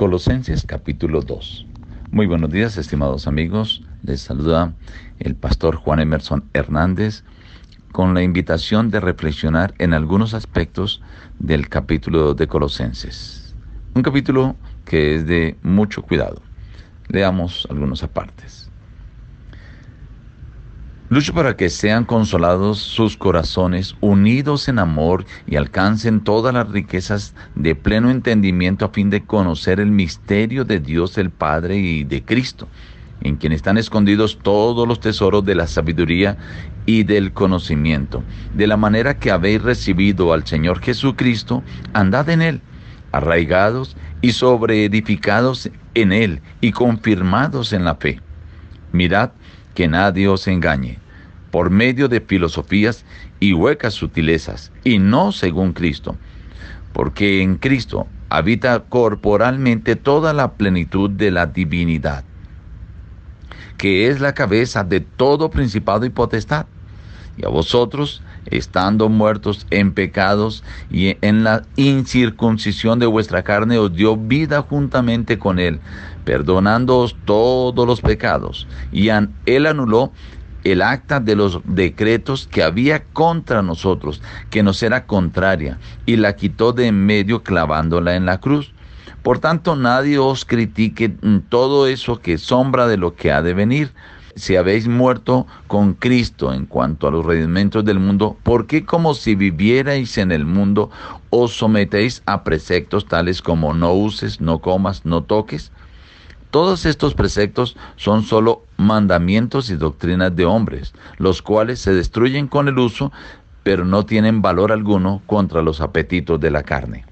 Colosenses capítulo 2. Muy buenos días, estimados amigos. Les saluda el pastor Juan Emerson Hernández con la invitación de reflexionar en algunos aspectos del capítulo de Colosenses. Un capítulo que es de mucho cuidado. Leamos algunos apartes. Lucho para que sean consolados sus corazones, unidos en amor y alcancen todas las riquezas de pleno entendimiento a fin de conocer el misterio de Dios el Padre y de Cristo, en quien están escondidos todos los tesoros de la sabiduría y del conocimiento. De la manera que habéis recibido al Señor Jesucristo, andad en él, arraigados y sobreedificados en él y confirmados en la fe. Mirad que nadie os engañe, por medio de filosofías y huecas sutilezas, y no según Cristo, porque en Cristo habita corporalmente toda la plenitud de la divinidad, que es la cabeza de todo principado y potestad. Y a vosotros, estando muertos en pecados y en la incircuncisión de vuestra carne, os dio vida juntamente con él, perdonándoos todos los pecados, y él anuló el acta de los decretos que había contra nosotros, que nos era contraria, y la quitó de en medio clavándola en la cruz. Por tanto, nadie os critique todo eso que sombra de lo que ha de venir. Si habéis muerto con Cristo en cuanto a los rudimentos del mundo, ¿por qué como si vivierais en el mundo os sometéis a preceptos tales como no uses, no comas, no toques? Todos estos preceptos son solo mandamientos y doctrinas de hombres, los cuales se destruyen con el uso, pero no tienen valor alguno contra los apetitos de la carne.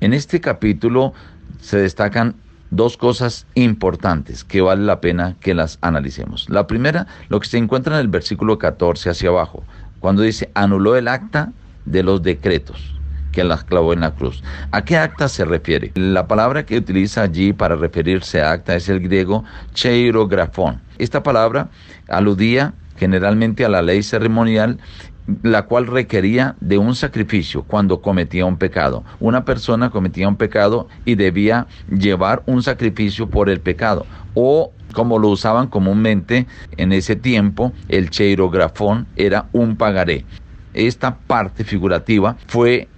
En este capítulo se destacan dos cosas importantes que vale la pena que las analicemos. La primera, lo que se encuentra en el versículo 14 hacia abajo, cuando dice, anuló el acta de los decretos que las clavó en la cruz. ¿A qué acta se refiere? La palabra que utiliza allí para referirse a acta es el griego cheirografón. Esta palabra aludía generalmente a la ley ceremonial la cual requería de un sacrificio cuando cometía un pecado. Una persona cometía un pecado y debía llevar un sacrificio por el pecado. O como lo usaban comúnmente en ese tiempo, el cheirografón era un pagaré. Esta parte figurativa fue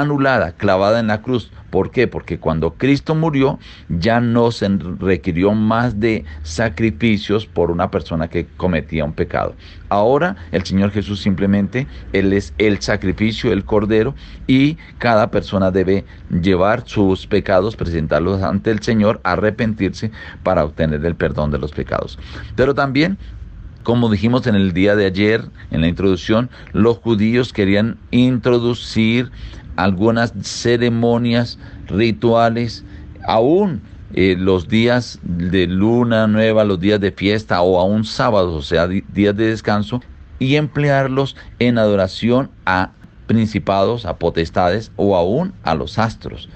anulada, clavada en la cruz. ¿Por qué? Porque cuando Cristo murió ya no se requirió más de sacrificios por una persona que cometía un pecado. Ahora el Señor Jesús simplemente, Él es el sacrificio, el cordero, y cada persona debe llevar sus pecados, presentarlos ante el Señor, arrepentirse para obtener el perdón de los pecados. Pero también como dijimos en el día de ayer, en la introducción, los judíos querían introducir algunas ceremonias rituales, aún eh, los días de luna nueva, los días de fiesta o aún sábados, o sea, días de descanso, y emplearlos en adoración a principados, a potestades o aún a los astros.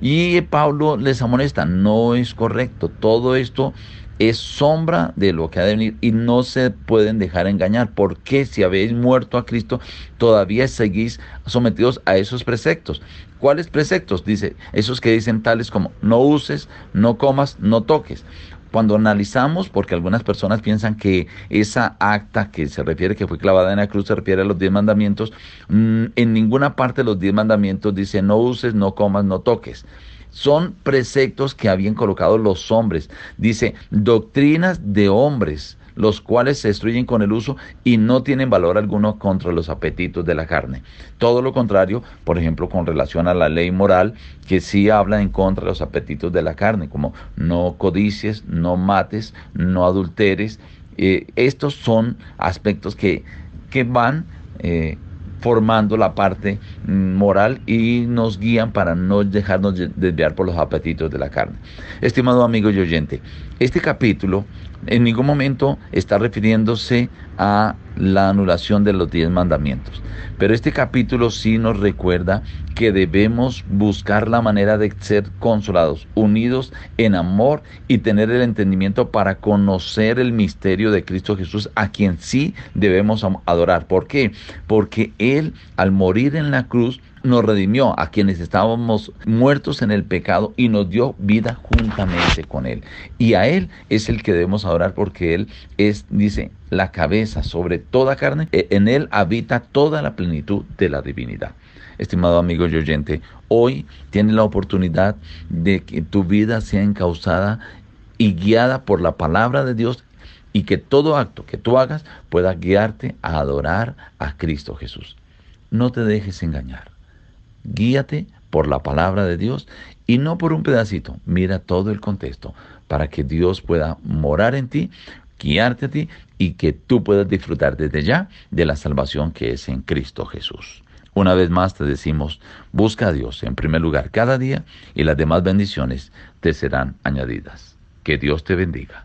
Y Pablo les amonesta, no es correcto, todo esto es sombra de lo que ha de venir y no se pueden dejar engañar. Porque si habéis muerto a Cristo, todavía seguís sometidos a esos preceptos. ¿Cuáles preceptos? Dice, esos que dicen tales como no uses, no comas, no toques. Cuando analizamos, porque algunas personas piensan que esa acta que se refiere, que fue clavada en la cruz, se refiere a los diez mandamientos, mm, en ninguna parte de los diez mandamientos dice no uses, no comas, no toques son preceptos que habían colocado los hombres. Dice, doctrinas de hombres, los cuales se destruyen con el uso y no tienen valor alguno contra los apetitos de la carne. Todo lo contrario, por ejemplo, con relación a la ley moral, que sí habla en contra de los apetitos de la carne, como no codicies, no mates, no adulteres. Eh, estos son aspectos que, que van eh, formando la parte mm, moral y nos guían para no dejarnos desviar por los apetitos de la carne. Estimado amigo y oyente, este capítulo en ningún momento está refiriéndose a la anulación de los diez mandamientos. Pero este capítulo sí nos recuerda que debemos buscar la manera de ser consolados, unidos en amor y tener el entendimiento para conocer el misterio de Cristo Jesús, a quien sí debemos adorar. ¿Por qué? Porque Él, al morir en la cruz, nos redimió a quienes estábamos muertos en el pecado y nos dio vida juntamente con Él. Y a Él es el que debemos adorar porque Él es, dice, la cabeza sobre toda carne. E, en Él habita toda la plenitud de la divinidad. Estimado amigo y oyente, hoy tienes la oportunidad de que tu vida sea encausada y guiada por la palabra de Dios y que todo acto que tú hagas pueda guiarte a adorar a Cristo Jesús. No te dejes engañar. Guíate por la palabra de Dios y no por un pedacito. Mira todo el contexto para que Dios pueda morar en ti, guiarte a ti y que tú puedas disfrutar desde ya de la salvación que es en Cristo Jesús. Una vez más te decimos, busca a Dios en primer lugar cada día y las demás bendiciones te serán añadidas. Que Dios te bendiga.